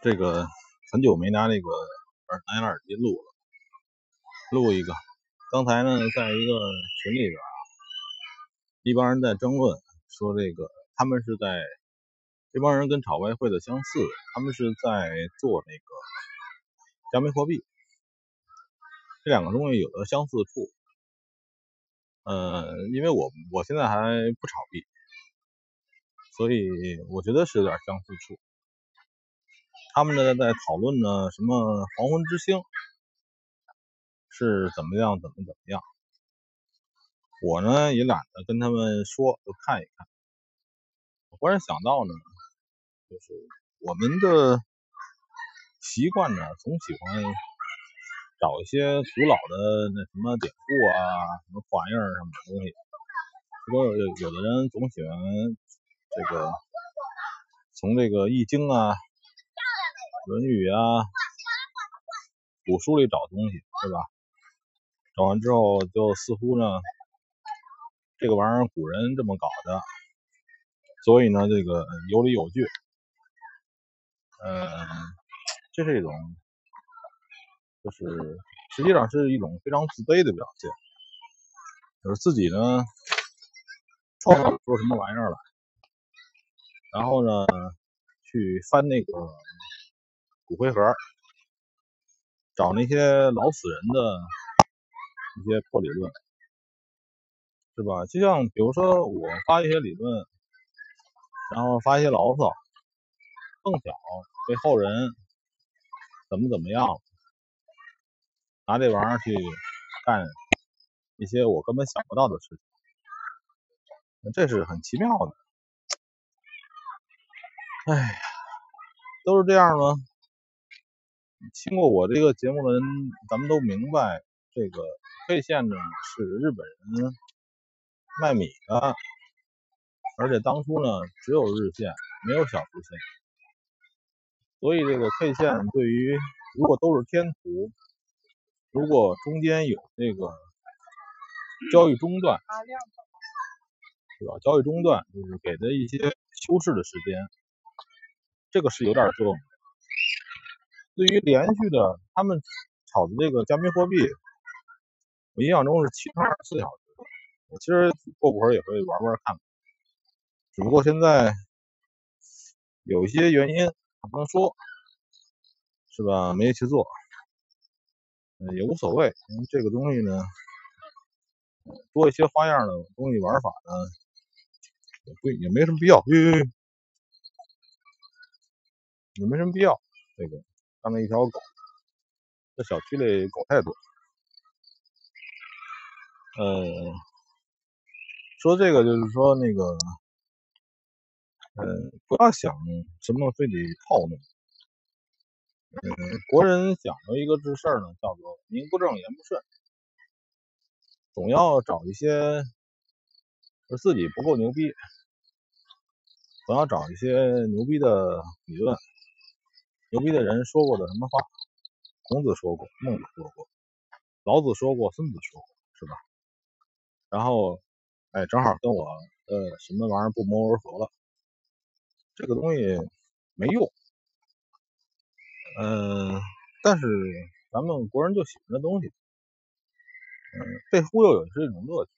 这个很久没拿那个耳蓝牙耳机录了，录一个。刚才呢，在一个群里边啊，一帮人在争论，说这个他们是在这帮人跟炒外汇的相似，他们是在做那个加密货币，这两个东西有的相似处。呃，因为我我现在还不炒币，所以我觉得是有点相似处。他们呢在讨论呢，什么黄昏之星是怎么样，怎么怎么样。我呢也懒得跟他们说，就看一看。我忽然想到呢，就是我们的习惯呢，总喜欢找一些古老的那什么典故啊，什么玩意儿什么东西。不过有有的人总喜欢这个从这个易经啊。《论语》啊，古书里找东西，对吧？找完之后，就似乎呢，这个玩意儿古人这么搞的，所以呢，这个有理有据。嗯，这是一种，就是实际上是一种非常自卑的表现，就是自己呢创造不出什么玩意儿来，然后呢去翻那个。骨灰盒，找那些老死人的一些破理论，是吧？就像比如说我发一些理论，然后发一些牢骚，碰巧被后人怎么怎么样，拿这玩意儿去干一些我根本想不到的事情，这是很奇妙的。哎呀，都是这样吗？听过我这个节目的人，咱们都明白，这个 K 线呢是日本人卖米的，而且当初呢只有日线，没有小时线，所以这个 K 线对于如果都是天图，如果中间有这个交易中断，对吧？交易中断就是给的一些修饰的时间，这个是有点作用。对于连续的，他们炒的这个加密货币，我印象中是七乘二十四小时。我其实过会儿也会玩玩看，只不过现在有一些原因不能说，是吧？没去做，也无所谓。因为这个东西呢，多一些花样的东西玩法呢，也不也没什么必要，也没什么必要，这个。那一条狗，这小区里狗太多。嗯，说这个就是说那个，嗯，不要想什么非得套路。嗯，国人讲究一个这事儿呢，叫做名不正言不顺，总要找一些说自己不够牛逼，总要找一些牛逼的理论。牛逼的人说过的什么话？孔子说过，孟子说过，老子说过，孙子说过，是吧？然后，哎，正好跟我呃什么玩意儿不谋而合了。这个东西没用，嗯，但是咱们国人就喜欢这东西，嗯，被忽悠也是一种乐趣，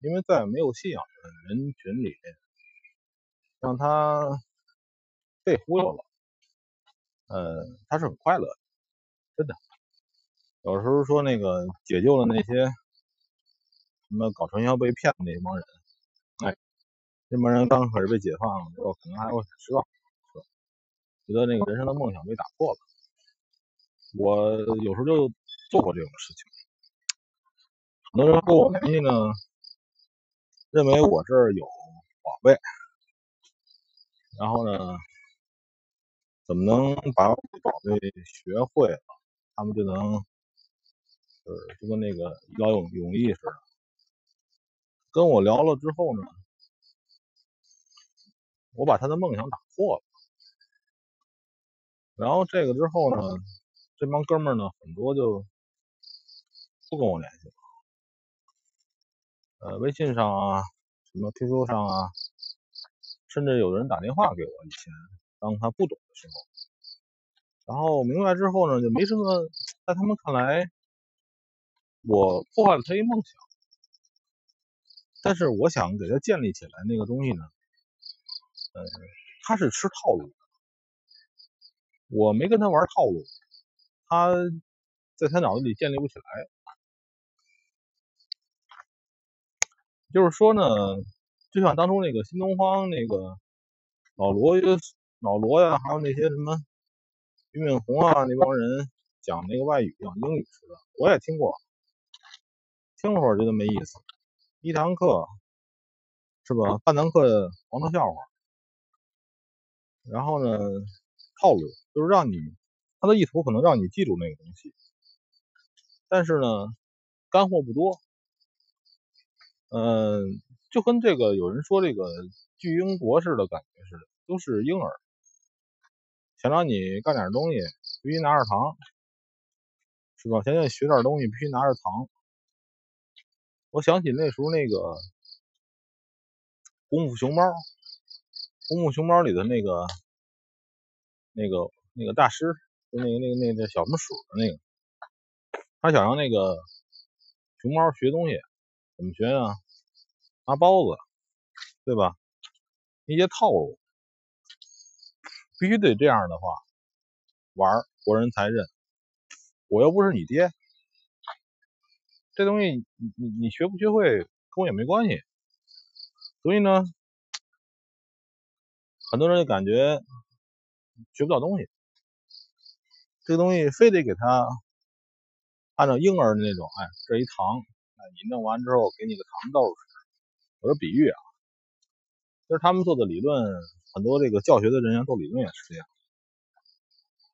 因为在没有信仰的人群里，让他被忽悠了。呃，他是很快乐的，真的。有时候说那个解救了那些什么搞传销被骗的那帮人，哎，那帮人刚开始被解放之后，可能还会很失望，是吧？觉得那个人生的梦想被打破了。我有时候就做过这种事情。很多人跟我联系呢，认为我这儿有宝贝，然后呢。怎么能把宝贝学会了，他们就能，呃，就跟那个一劳永永逸似的。跟我聊了之后呢，我把他的梦想打破了。然后这个之后呢，这帮哥们儿呢，很多就不跟我联系了。呃，微信上啊，什么 QQ 上啊，甚至有人打电话给我以前。当他不懂的时候，然后明白之后呢，就没什么，在他们看来，我破坏了他一梦想。但是我想给他建立起来那个东西呢，呃，他是吃套路的，我没跟他玩套路，他在他脑子里建立不起来。就是说呢，就像当初那个新东方那个老罗、老罗呀，还有那些什么俞敏洪啊那帮人讲那个外语、讲英语似的，我也听过，听了会儿觉得没意思。一堂课是吧？半堂课黄色笑话，然后呢，套路就是让你他的意图可能让你记住那个东西，但是呢，干货不多。嗯，就跟这个有人说这个巨婴国似的感觉似的，都是婴儿，想让你干点东西必须拿着糖，是吧？想让你学点东西必须拿着糖。我想起那时候那个《功夫熊猫》，《功夫熊猫》里的那个那个那个大师，就那个那个那个小松鼠的那个，他想让那个熊猫学东西。怎么学呢？拿包子，对吧？一些套路，必须得这样的话玩，国人才认。我又不是你爹，这东西你你你学不学会跟我也没关系。所以呢，很多人就感觉学不到东西，这个东西非得给他按照婴儿的那种，哎，这一糖。哎你弄完之后，给你个糖豆吃。我说比喻啊，其实他们做的理论，很多这个教学的人员做理论也是这样。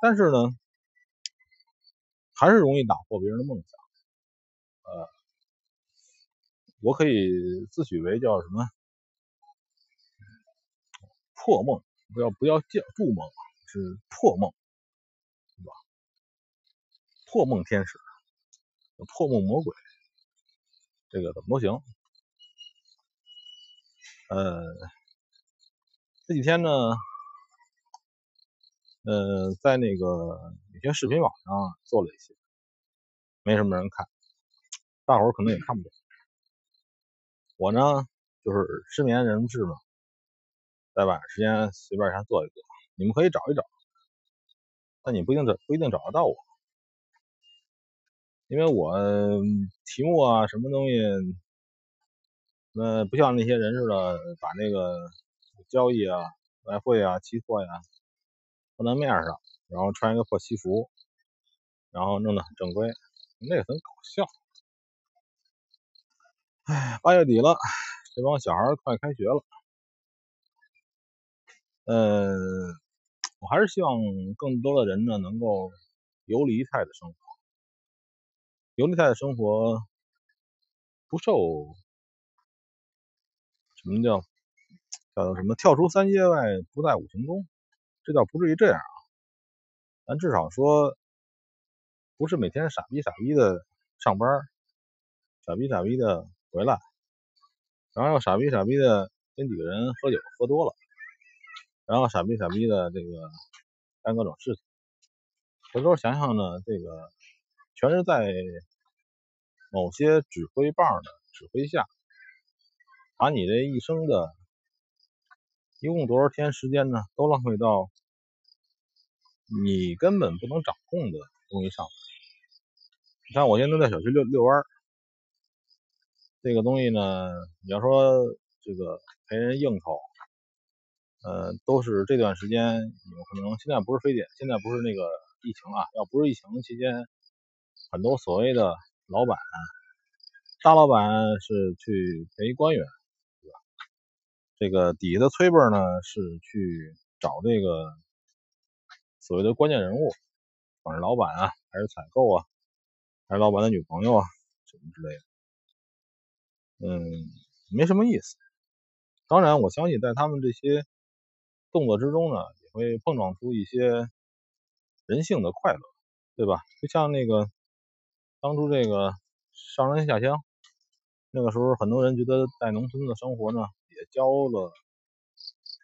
但是呢，还是容易打破别人的梦想。呃，我可以自诩为叫什么破梦，不要不要叫筑梦，是破梦，是吧？破梦天使，破梦魔鬼。这个怎么都行，呃，这几天呢，呃，在那个有些视频网上做了一些，没什么人看，大伙儿可能也看不懂。我呢，就是失眠人士嘛，在晚上时间随便先做一做，你们可以找一找，但你不一定找不一定找得到我。因为我题目啊，什么东西，那不像那些人似的，把那个交易啊、外汇啊、期货呀放在面上，然后穿一个破西服，然后弄得很正规，那个很搞笑。哎，八月底了，这帮小孩快开学了，嗯，我还是希望更多的人呢能够游离态的生活。游离态的生活不受什么叫叫做什么跳出三界外不在五行中，这倒不至于这样啊，咱至少说不是每天傻逼傻逼的上班，傻逼傻逼的回来，然后傻逼傻逼的跟几个人喝酒喝多了，然后傻逼傻逼的这个干各种事情，回头想想呢，这个全是在。某些指挥棒的指挥下，把你这一生的一共多少天时间呢，都浪费到你根本不能掌控的东西上。你看，我现在在小区遛遛弯这个东西呢，你要说这个陪人应酬，呃，都是这段时间有可能。现在不是非典，现在不是那个疫情啊，要不是疫情期间，很多所谓的。老板，大老板是去陪官员，这个底下的崔辈呢是去找这个所谓的关键人物，管是老板啊，还是采购啊，还是老板的女朋友啊，什么之类的。嗯，没什么意思。当然，我相信在他们这些动作之中呢，也会碰撞出一些人性的快乐，对吧？就像那个。当初这个上山下乡，那个时候很多人觉得在农村的生活呢，交了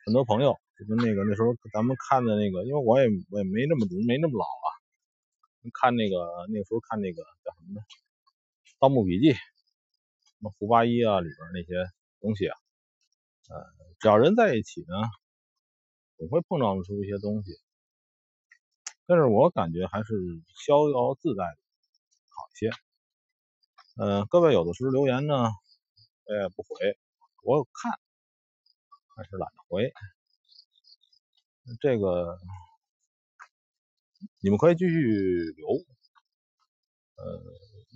很多朋友，就跟那个那时候咱们看的那个，因为我也我也没那么没那么老啊，看那个那时候看那个叫什么呢，《盗墓笔记》，什么胡八一啊里边那些东西啊，呃，只要人在一起呢，总会碰撞出一些东西。但是我感觉还是逍遥自在的好一些。呃，各位有的时候留言呢，我也不回，我看，还是懒得回。这个你们可以继续留。呃，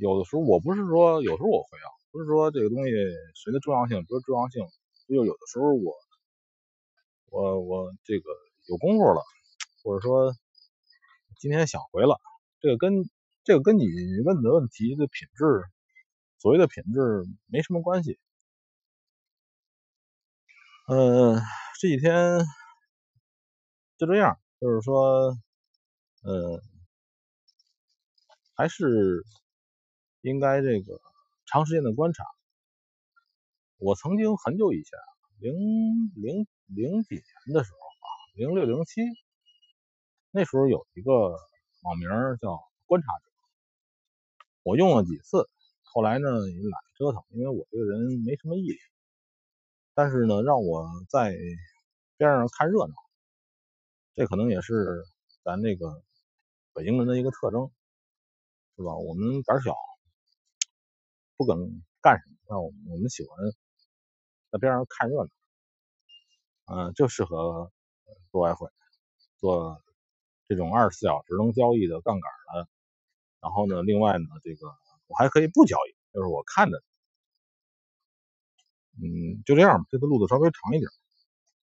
有的时候我不是说有时候我回啊，不是说这个东西谁的重要性不是重要性，就有的时候我我我这个有功夫了，或者说。今天想回了，这个跟这个跟你问的问题的品质，所谓的品质没什么关系。呃，这几天就这样，就是说，呃，还是应该这个长时间的观察。我曾经很久以前，零零零几年的时候啊，零六零七。那时候有一个网名叫“观察者”，我用了几次，后来呢也懒得折腾，因为我这个人没什么毅力。但是呢，让我在边上看热闹，这可能也是咱这个北京人的一个特征，是吧？我们胆小，不敢干什么，那我们我们喜欢在边上看热闹，嗯，就适合做外汇，做。这种二十四小时能交易的杠杆的，然后呢，另外呢，这个我还可以不交易，就是我看着，嗯，就这样吧，这次录的稍微长一点。